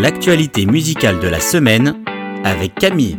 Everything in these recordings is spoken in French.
L'actualité musicale de la semaine avec Camille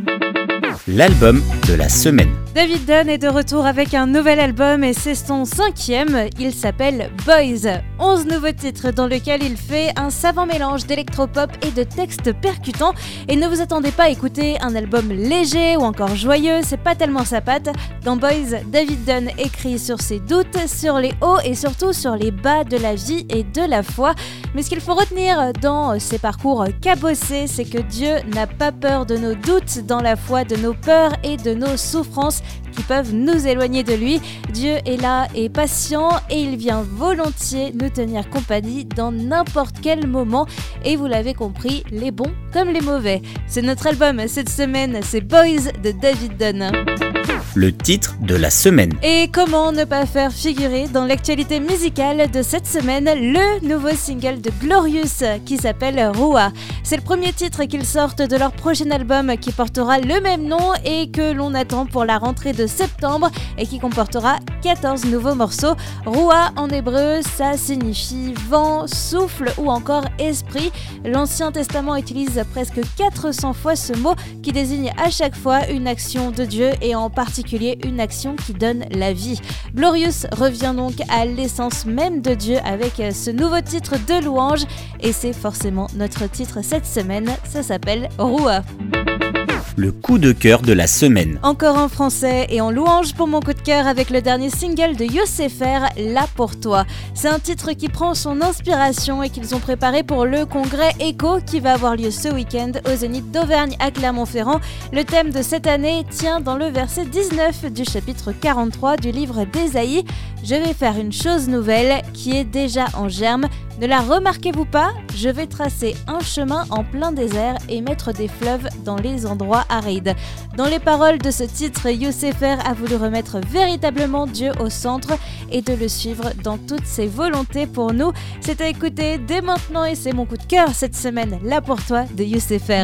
l'album de la semaine. David Dunn est de retour avec un nouvel album et c'est son cinquième. Il s'appelle Boys. 11 nouveaux titres dans lesquels il fait un savant mélange d'électropop et de textes percutants. Et ne vous attendez pas à écouter un album léger ou encore joyeux, c'est pas tellement sa patte. Dans Boys, David Dunn écrit sur ses doutes, sur les hauts et surtout sur les bas de la vie et de la foi. Mais ce qu'il faut retenir dans ses parcours cabossés, c'est que Dieu n'a pas peur de nos doutes dans la foi, de nos peurs et de nos souffrances qui peuvent nous éloigner de lui. Dieu est là et patient et il vient volontiers nous tenir compagnie dans n'importe quel moment. Et vous l'avez compris, les bons comme les mauvais. C'est notre album cette semaine, c'est Boys de David Dunn le titre de la semaine. Et comment ne pas faire figurer dans l'actualité musicale de cette semaine le nouveau single de Glorious qui s'appelle Rua. C'est le premier titre qu'ils sortent de leur prochain album qui portera le même nom et que l'on attend pour la rentrée de septembre et qui comportera 14 nouveaux morceaux. Rua en hébreu, ça signifie vent, souffle ou encore esprit. L'Ancien Testament utilise presque 400 fois ce mot qui désigne à chaque fois une action de Dieu et en particulier une action qui donne la vie. Glorious revient donc à l'essence même de Dieu avec ce nouveau titre de louange. Et c'est forcément notre titre cette semaine, ça s'appelle Roua le coup de cœur de la semaine. Encore en français et en louange pour mon coup de cœur avec le dernier single de Yosefer, Là pour toi. C'est un titre qui prend son inspiration et qu'ils ont préparé pour le congrès ECHO qui va avoir lieu ce week-end au Zénith d'Auvergne à Clermont-Ferrand. Le thème de cette année tient dans le verset 19 du chapitre 43 du livre d'Ésaïe. Je vais faire une chose nouvelle qui est déjà en germe. Ne la remarquez-vous pas Je vais tracer un chemin en plein désert et mettre des fleuves dans les endroits arides. Dans les paroles de ce titre, Youssefer a voulu remettre véritablement Dieu au centre et de le suivre dans toutes ses volontés pour nous. C'est à écouter dès maintenant et c'est mon coup de cœur cette semaine, là pour toi, de Youssefer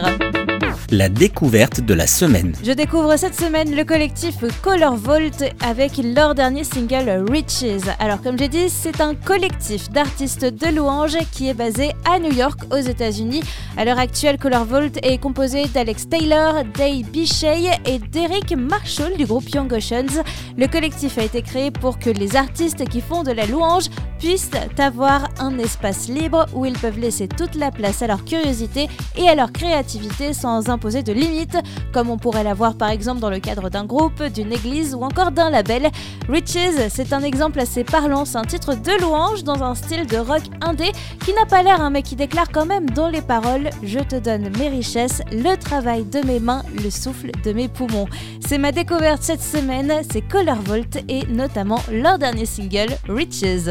la découverte de la semaine. Je découvre cette semaine le collectif Color Vault avec leur dernier single Riches. Alors comme j'ai dit, c'est un collectif d'artistes de louanges qui est basé à New York aux États-Unis. À l'heure actuelle, Color Vault est composé d'Alex Taylor, Dave Bichet et d'Eric Marshall du groupe Young Oceans. Le collectif a été créé pour que les artistes qui font de la louange puissent avoir un espace libre où ils peuvent laisser toute la place à leur curiosité et à leur créativité sans imposer de limites, comme on pourrait l'avoir par exemple dans le cadre d'un groupe, d'une église ou encore d'un label. Riches, c'est un exemple assez parlant, c'est un titre de louange dans un style de rock indé qui n'a pas l'air, un mais qui déclare quand même dans les paroles Je te donne mes richesses, le travail de mes mains, le souffle de mes poumons. C'est ma découverte cette semaine, c'est Color Volt et notamment leur dernier single, Riches.